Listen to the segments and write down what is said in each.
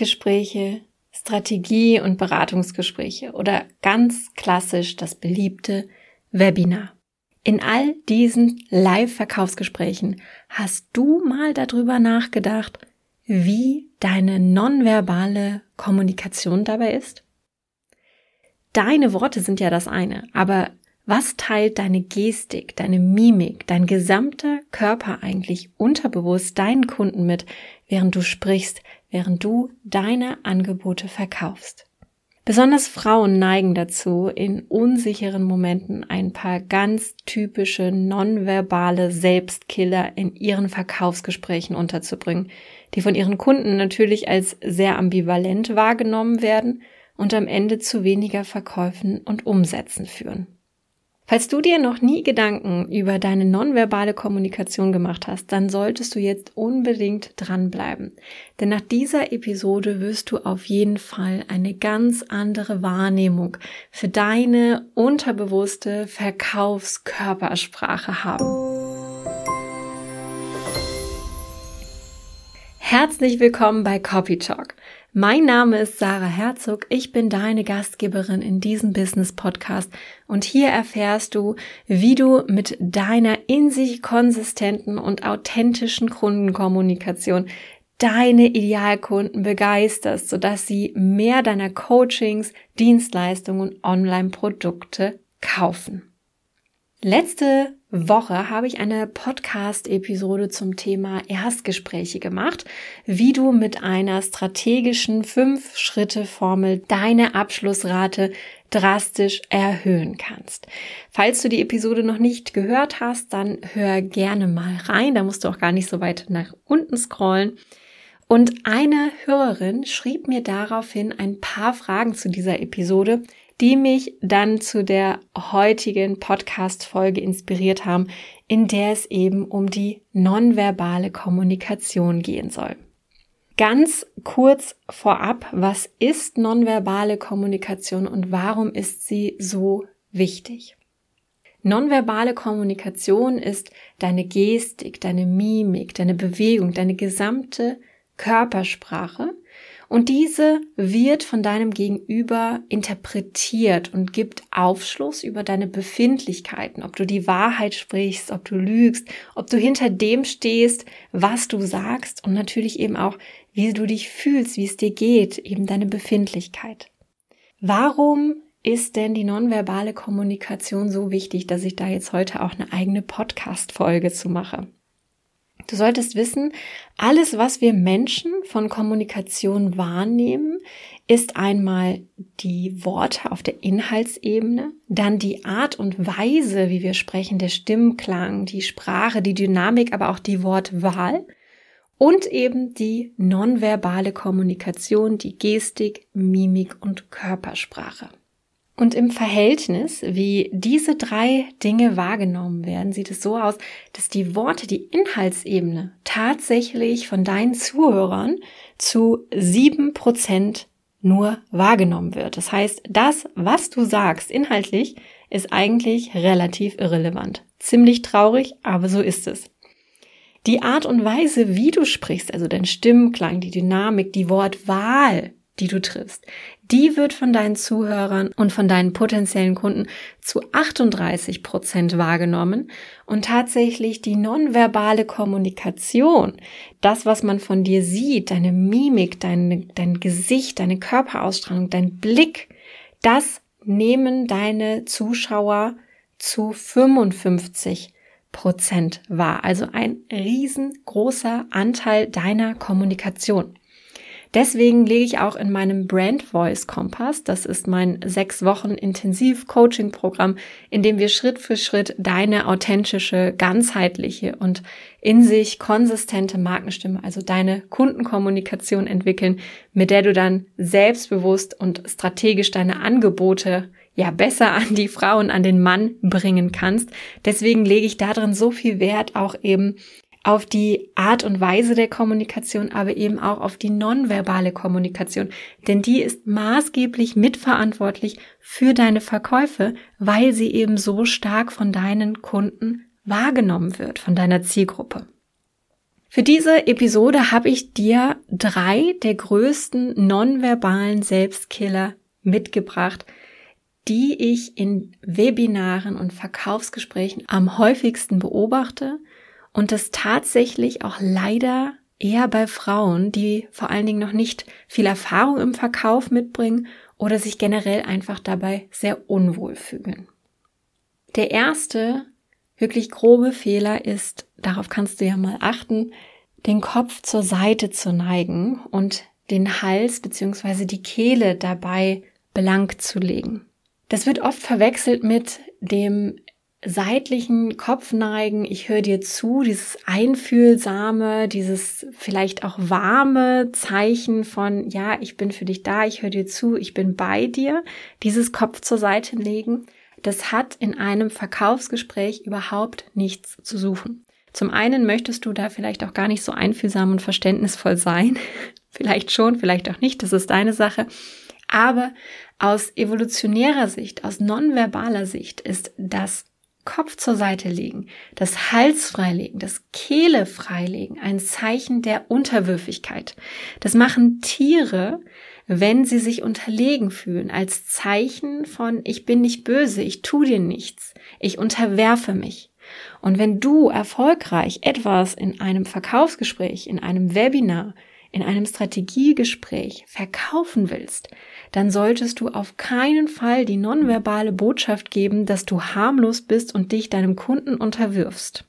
Erstgespräche, Strategie- und Beratungsgespräche oder ganz klassisch das beliebte Webinar. In all diesen Live-Verkaufsgesprächen hast du mal darüber nachgedacht, wie deine nonverbale Kommunikation dabei ist? Deine Worte sind ja das eine, aber was teilt deine Gestik, deine Mimik, dein gesamter Körper eigentlich unterbewusst deinen Kunden mit, während du sprichst, während du deine Angebote verkaufst? Besonders Frauen neigen dazu, in unsicheren Momenten ein paar ganz typische nonverbale Selbstkiller in ihren Verkaufsgesprächen unterzubringen, die von ihren Kunden natürlich als sehr ambivalent wahrgenommen werden und am Ende zu weniger Verkäufen und Umsätzen führen. Falls du dir noch nie Gedanken über deine nonverbale Kommunikation gemacht hast, dann solltest du jetzt unbedingt dranbleiben. Denn nach dieser Episode wirst du auf jeden Fall eine ganz andere Wahrnehmung für deine unterbewusste Verkaufskörpersprache haben. Herzlich willkommen bei Copy Talk. Mein Name ist Sarah Herzog, ich bin deine Gastgeberin in diesem Business Podcast und hier erfährst du, wie du mit deiner in sich konsistenten und authentischen Kundenkommunikation deine Idealkunden begeisterst, sodass sie mehr deiner Coachings, Dienstleistungen und Online-Produkte kaufen. Letzte Woche habe ich eine Podcast-Episode zum Thema Erstgespräche gemacht, wie du mit einer strategischen Fünf-Schritte-Formel deine Abschlussrate drastisch erhöhen kannst. Falls du die Episode noch nicht gehört hast, dann hör gerne mal rein. Da musst du auch gar nicht so weit nach unten scrollen. Und eine Hörerin schrieb mir daraufhin ein paar Fragen zu dieser Episode, die mich dann zu der heutigen Podcast-Folge inspiriert haben, in der es eben um die nonverbale Kommunikation gehen soll. Ganz kurz vorab, was ist nonverbale Kommunikation und warum ist sie so wichtig? Nonverbale Kommunikation ist deine Gestik, deine Mimik, deine Bewegung, deine gesamte Körpersprache, und diese wird von deinem Gegenüber interpretiert und gibt Aufschluss über deine Befindlichkeiten, ob du die Wahrheit sprichst, ob du lügst, ob du hinter dem stehst, was du sagst und natürlich eben auch, wie du dich fühlst, wie es dir geht, eben deine Befindlichkeit. Warum ist denn die nonverbale Kommunikation so wichtig, dass ich da jetzt heute auch eine eigene Podcast-Folge zu mache? Du solltest wissen, alles, was wir Menschen von Kommunikation wahrnehmen, ist einmal die Worte auf der Inhaltsebene, dann die Art und Weise, wie wir sprechen, der Stimmklang, die Sprache, die Dynamik, aber auch die Wortwahl und eben die nonverbale Kommunikation, die Gestik, Mimik und Körpersprache. Und im Verhältnis, wie diese drei Dinge wahrgenommen werden, sieht es so aus, dass die Worte, die Inhaltsebene tatsächlich von deinen Zuhörern zu sieben Prozent nur wahrgenommen wird. Das heißt, das, was du sagst inhaltlich, ist eigentlich relativ irrelevant. Ziemlich traurig, aber so ist es. Die Art und Weise, wie du sprichst, also dein Stimmklang, die Dynamik, die Wortwahl, die du triffst, die wird von deinen Zuhörern und von deinen potenziellen Kunden zu 38 Prozent wahrgenommen und tatsächlich die nonverbale Kommunikation, das, was man von dir sieht, deine Mimik, dein, dein Gesicht, deine Körperausstrahlung, dein Blick, das nehmen deine Zuschauer zu 55 Prozent wahr. Also ein riesengroßer Anteil deiner Kommunikation. Deswegen lege ich auch in meinem Brand Voice Kompass, das ist mein sechs Wochen Intensiv Coaching Programm, in dem wir Schritt für Schritt deine authentische, ganzheitliche und in sich konsistente Markenstimme, also deine Kundenkommunikation entwickeln, mit der du dann selbstbewusst und strategisch deine Angebote ja besser an die Frau und an den Mann bringen kannst. Deswegen lege ich darin so viel Wert, auch eben auf die Art und Weise der Kommunikation, aber eben auch auf die nonverbale Kommunikation. Denn die ist maßgeblich mitverantwortlich für deine Verkäufe, weil sie eben so stark von deinen Kunden wahrgenommen wird, von deiner Zielgruppe. Für diese Episode habe ich dir drei der größten nonverbalen Selbstkiller mitgebracht, die ich in Webinaren und Verkaufsgesprächen am häufigsten beobachte und das tatsächlich auch leider eher bei Frauen, die vor allen Dingen noch nicht viel Erfahrung im Verkauf mitbringen oder sich generell einfach dabei sehr unwohl fühlen. Der erste wirklich grobe Fehler ist, darauf kannst du ja mal achten, den Kopf zur Seite zu neigen und den Hals bzw. die Kehle dabei blank zu legen. Das wird oft verwechselt mit dem seitlichen Kopfneigen, ich höre dir zu, dieses einfühlsame, dieses vielleicht auch warme Zeichen von, ja, ich bin für dich da, ich höre dir zu, ich bin bei dir, dieses Kopf zur Seite legen das hat in einem Verkaufsgespräch überhaupt nichts zu suchen. Zum einen möchtest du da vielleicht auch gar nicht so einfühlsam und verständnisvoll sein. vielleicht schon, vielleicht auch nicht, das ist deine Sache. Aber aus evolutionärer Sicht, aus nonverbaler Sicht ist das Kopf zur Seite legen, das Hals freilegen, das Kehle freilegen ein Zeichen der Unterwürfigkeit. Das machen Tiere, wenn sie sich unterlegen fühlen, als Zeichen von ich bin nicht böse, ich tu dir nichts, ich unterwerfe mich. Und wenn du erfolgreich etwas in einem Verkaufsgespräch, in einem Webinar, in einem Strategiegespräch verkaufen willst, dann solltest du auf keinen Fall die nonverbale Botschaft geben, dass du harmlos bist und dich deinem Kunden unterwirfst.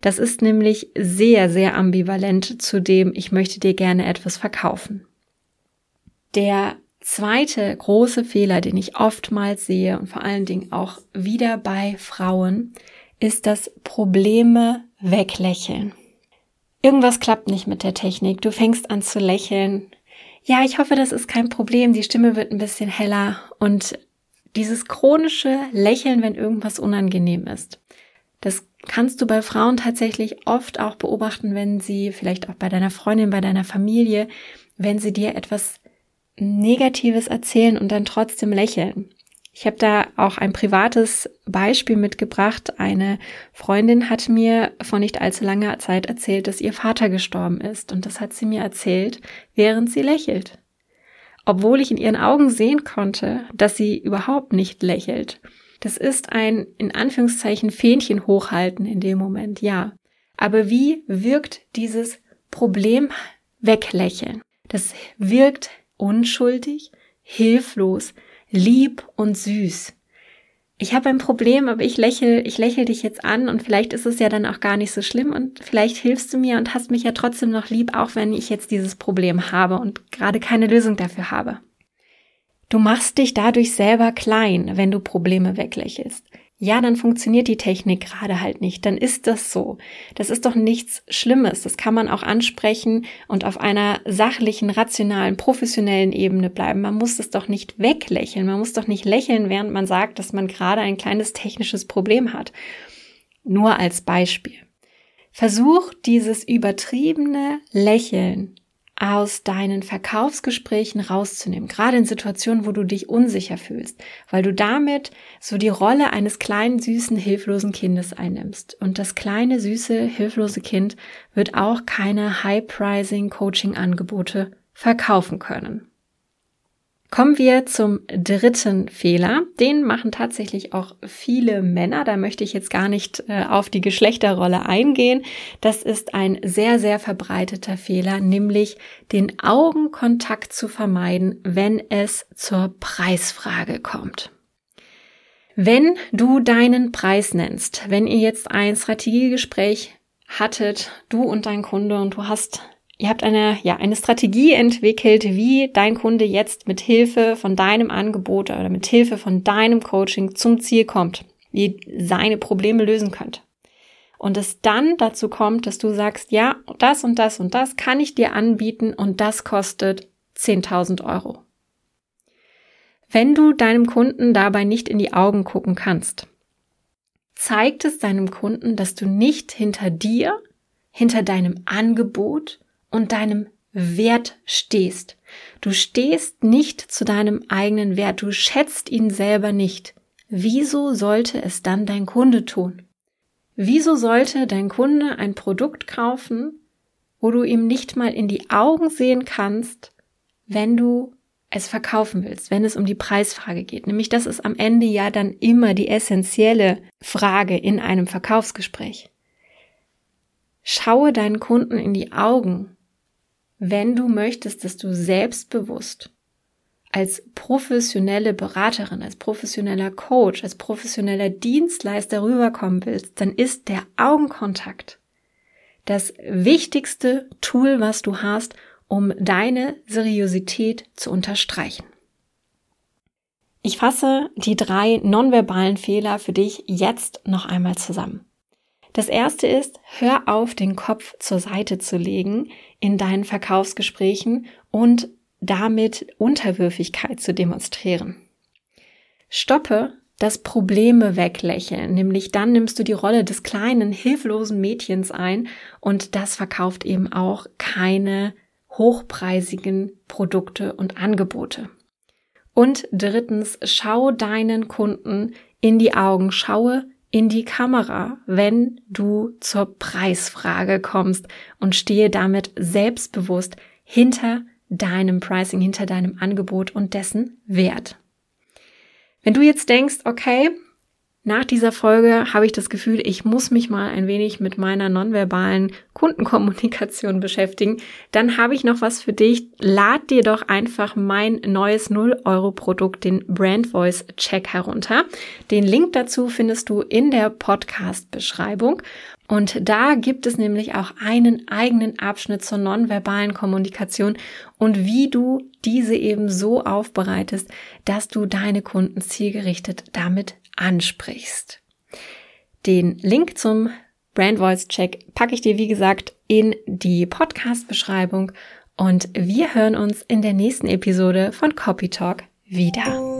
Das ist nämlich sehr, sehr ambivalent zu dem, ich möchte dir gerne etwas verkaufen. Der zweite große Fehler, den ich oftmals sehe und vor allen Dingen auch wieder bei Frauen, ist das Probleme weglächeln. Irgendwas klappt nicht mit der Technik. Du fängst an zu lächeln. Ja, ich hoffe, das ist kein Problem. Die Stimme wird ein bisschen heller und dieses chronische Lächeln, wenn irgendwas unangenehm ist. Das kannst du bei Frauen tatsächlich oft auch beobachten, wenn sie vielleicht auch bei deiner Freundin, bei deiner Familie, wenn sie dir etwas Negatives erzählen und dann trotzdem lächeln. Ich habe da auch ein privates Beispiel mitgebracht. Eine Freundin hat mir vor nicht allzu langer Zeit erzählt, dass ihr Vater gestorben ist. Und das hat sie mir erzählt, während sie lächelt. Obwohl ich in ihren Augen sehen konnte, dass sie überhaupt nicht lächelt. Das ist ein, in Anführungszeichen, Fähnchen hochhalten in dem Moment, ja. Aber wie wirkt dieses Problem weglächeln? Das wirkt unschuldig, hilflos, lieb und süß. Ich habe ein Problem, aber ich lächel, ich lächel dich jetzt an und vielleicht ist es ja dann auch gar nicht so schlimm und vielleicht hilfst du mir und hast mich ja trotzdem noch lieb, auch wenn ich jetzt dieses Problem habe und gerade keine Lösung dafür habe. Du machst dich dadurch selber klein, wenn du Probleme weglächelst ja, dann funktioniert die Technik gerade halt nicht, dann ist das so. Das ist doch nichts Schlimmes. Das kann man auch ansprechen und auf einer sachlichen, rationalen, professionellen Ebene bleiben. Man muss es doch nicht weglächeln. Man muss doch nicht lächeln, während man sagt, dass man gerade ein kleines technisches Problem hat. Nur als Beispiel. Versuch dieses übertriebene Lächeln aus deinen Verkaufsgesprächen rauszunehmen, gerade in Situationen, wo du dich unsicher fühlst, weil du damit so die Rolle eines kleinen, süßen, hilflosen Kindes einnimmst. Und das kleine, süße, hilflose Kind wird auch keine High-Pricing-Coaching-Angebote verkaufen können. Kommen wir zum dritten Fehler. Den machen tatsächlich auch viele Männer. Da möchte ich jetzt gar nicht äh, auf die Geschlechterrolle eingehen. Das ist ein sehr, sehr verbreiteter Fehler, nämlich den Augenkontakt zu vermeiden, wenn es zur Preisfrage kommt. Wenn du deinen Preis nennst, wenn ihr jetzt ein Strategiegespräch hattet, du und dein Kunde, und du hast Ihr habt eine, ja, eine Strategie entwickelt, wie dein Kunde jetzt mit Hilfe von deinem Angebot oder mit Hilfe von deinem Coaching zum Ziel kommt, wie seine Probleme lösen könnt. Und es dann dazu kommt, dass du sagst, ja, das und das und das kann ich dir anbieten und das kostet 10.000 Euro. Wenn du deinem Kunden dabei nicht in die Augen gucken kannst, zeigt es deinem Kunden, dass du nicht hinter dir, hinter deinem Angebot und deinem Wert stehst. Du stehst nicht zu deinem eigenen Wert, du schätzt ihn selber nicht. Wieso sollte es dann dein Kunde tun? Wieso sollte dein Kunde ein Produkt kaufen, wo du ihm nicht mal in die Augen sehen kannst, wenn du es verkaufen willst, wenn es um die Preisfrage geht. Nämlich das ist am Ende ja dann immer die essentielle Frage in einem Verkaufsgespräch. Schaue deinen Kunden in die Augen, wenn du möchtest, dass du selbstbewusst als professionelle Beraterin, als professioneller Coach, als professioneller Dienstleister rüberkommen willst, dann ist der Augenkontakt das wichtigste Tool, was du hast, um deine Seriosität zu unterstreichen. Ich fasse die drei nonverbalen Fehler für dich jetzt noch einmal zusammen. Das erste ist, hör auf, den Kopf zur Seite zu legen in deinen Verkaufsgesprächen und damit Unterwürfigkeit zu demonstrieren. Stoppe das Probleme weglächeln, nämlich dann nimmst du die Rolle des kleinen, hilflosen Mädchens ein und das verkauft eben auch keine hochpreisigen Produkte und Angebote. Und drittens, schau deinen Kunden in die Augen, schaue in die Kamera, wenn du zur Preisfrage kommst und stehe damit selbstbewusst hinter deinem Pricing, hinter deinem Angebot und dessen Wert. Wenn du jetzt denkst, okay, nach dieser Folge habe ich das Gefühl, ich muss mich mal ein wenig mit meiner nonverbalen Kundenkommunikation beschäftigen. Dann habe ich noch was für dich. Lad dir doch einfach mein neues 0-Euro-Produkt, den Brand Voice Check herunter. Den Link dazu findest du in der Podcast-Beschreibung. Und da gibt es nämlich auch einen eigenen Abschnitt zur nonverbalen Kommunikation und wie du diese eben so aufbereitest, dass du deine Kunden zielgerichtet damit ansprichst. Den Link zum Brand Voice Check packe ich dir, wie gesagt, in die Podcast-Beschreibung und wir hören uns in der nächsten Episode von Copy Talk wieder.